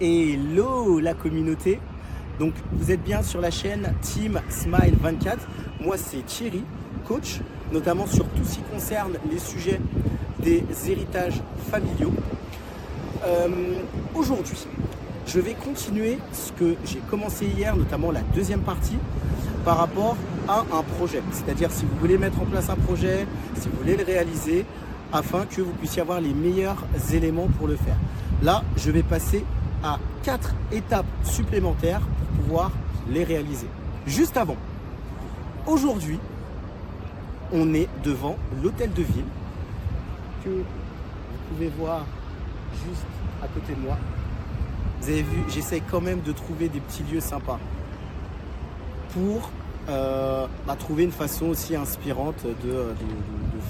Hello la communauté. Donc vous êtes bien sur la chaîne Team Smile 24. Moi c'est Thierry, coach, notamment sur tout ce qui concerne les sujets des héritages familiaux. Euh, Aujourd'hui, je vais continuer ce que j'ai commencé hier, notamment la deuxième partie, par rapport à un projet. C'est-à-dire si vous voulez mettre en place un projet, si vous voulez le réaliser, afin que vous puissiez avoir les meilleurs éléments pour le faire. Là, je vais passer à quatre étapes supplémentaires pour pouvoir les réaliser. Juste avant, aujourd'hui, on est devant l'hôtel de ville que vous pouvez voir juste à côté de moi. Vous avez vu, j'essaie quand même de trouver des petits lieux sympas pour euh, bah, trouver une façon aussi inspirante de,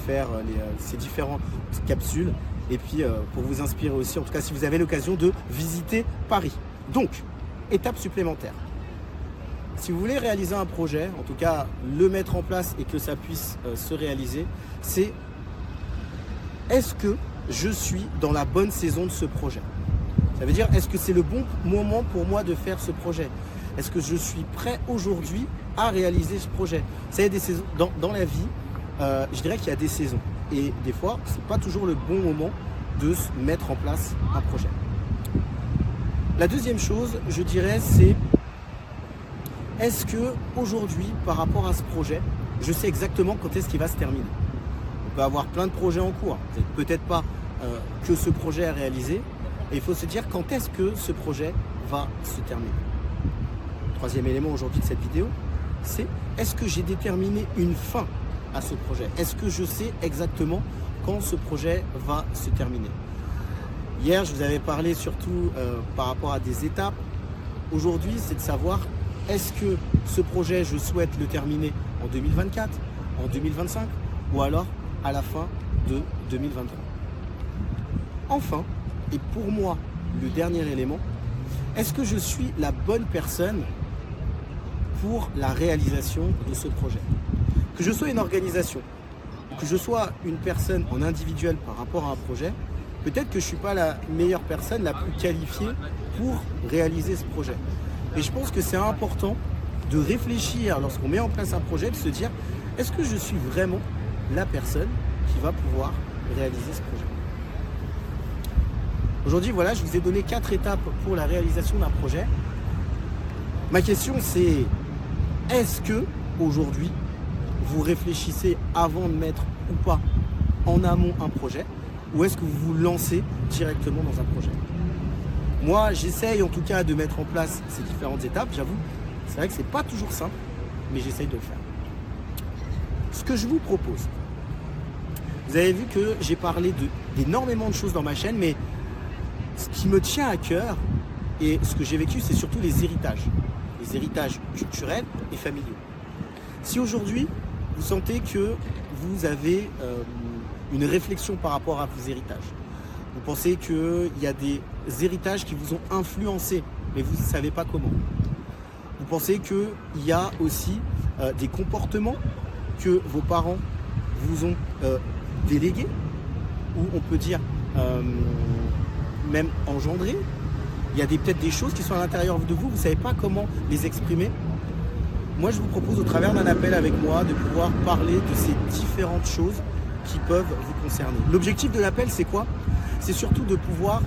faire les, euh, ces différentes capsules et puis euh, pour vous inspirer aussi, en tout cas si vous avez l'occasion de visiter Paris. Donc, étape supplémentaire. Si vous voulez réaliser un projet, en tout cas le mettre en place et que ça puisse euh, se réaliser, c'est est-ce que je suis dans la bonne saison de ce projet? Ça veut dire est-ce que c'est le bon moment pour moi de faire ce projet? Est-ce que je suis prêt aujourd'hui à réaliser ce projet? Vous savez, des saisons, dans, dans la vie, euh, je dirais qu'il y a des saisons. Et des fois, c'est pas toujours le bon moment de se mettre en place un projet. La deuxième chose, je dirais, c'est est-ce que aujourd'hui, par rapport à ce projet, je sais exactement quand est-ce qu'il va se terminer? On peut avoir plein de projets en cours. N'êtes peut-être pas euh, que ce projet à réaliser. Et il faut se dire quand est-ce que ce projet va se terminer. Troisième élément aujourd'hui de cette vidéo, c'est est-ce que j'ai déterminé une fin ce projet Est-ce que je sais exactement quand ce projet va se terminer? Hier, je vous avais parlé surtout euh, par rapport à des étapes. Aujourd'hui, c'est de savoir est-ce que ce projet, je souhaite le terminer en 2024, en 2025 ou alors à la fin de 2023. Enfin, et pour moi, le dernier élément, est-ce que je suis la bonne personne pour la réalisation de ce projet? Que je sois une organisation, que je sois une personne en individuel par rapport à un projet, peut-être que je ne suis pas la meilleure personne, la plus qualifiée pour réaliser ce projet. Et je pense que c'est important de réfléchir lorsqu'on met en place un projet, de se dire, est-ce que je suis vraiment la personne qui va pouvoir réaliser ce projet? Aujourd'hui, voilà, je vous ai donné quatre étapes pour la réalisation d'un projet. Ma question, c'est est-ce que aujourd'hui, vous réfléchissez avant de mettre ou pas en amont un projet, ou est-ce que vous vous lancez directement dans un projet? Moi, j'essaye en tout cas de mettre en place ces différentes étapes. J'avoue, c'est vrai que c'est pas toujours simple, mais j'essaye de le faire. Ce que je vous propose, vous avez vu que j'ai parlé de- d'énormément de choses dans ma chaîne, mais ce qui me tient à cœur et ce que j'ai vécu, c'est surtout les héritages. Les héritages culturels et familiaux. Si aujourd'hui, vous sentez que vous avez euh, une réflexion par rapport à vos héritages, vous pensez qu'il y a des héritages qui vous ont influencé, mais vous ne savez pas comment. Vous pensez qu'il y a aussi euh, des comportements que vos parents vous ont euh, délégués, ou on peut dire même engendrés? Il y a peut-être des choses qui sont à l'intérieur de vous, vous ne savez pas comment les exprimer? Moi, je vous propose au travers d'un appel avec moi de pouvoir parler de ces différentes choses qui peuvent vous concerner. L'objectif de l'appel, c'est quoi? C'est surtout de pouvoir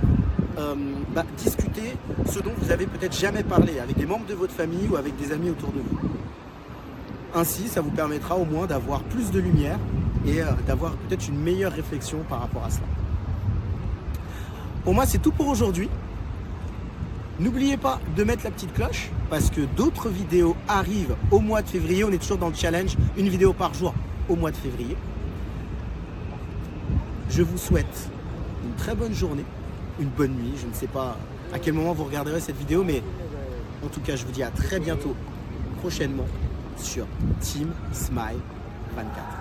euh, bah, discuter ce dont vous avez peut-être jamais parlé avec des membres de votre famille ou avec des amis autour de vous. Ainsi, ça vous permettra au moins d'avoir plus de lumière et euh, d'avoir peut-être une meilleure réflexion par rapport à cela. Pour moi, c'est tout pour aujourd'hui. N'oubliez pas de mettre la petite cloche parce que d'autres vidéos arrivent au mois de février. On est toujours dans le challenge, une vidéo par jour au mois de février. Je vous souhaite une très bonne journée, une bonne nuit. Je ne sais pas à quel moment vous regarderez cette vidéo, mais en tout cas, je vous dis à très bientôt, prochainement, sur Team Smile 24.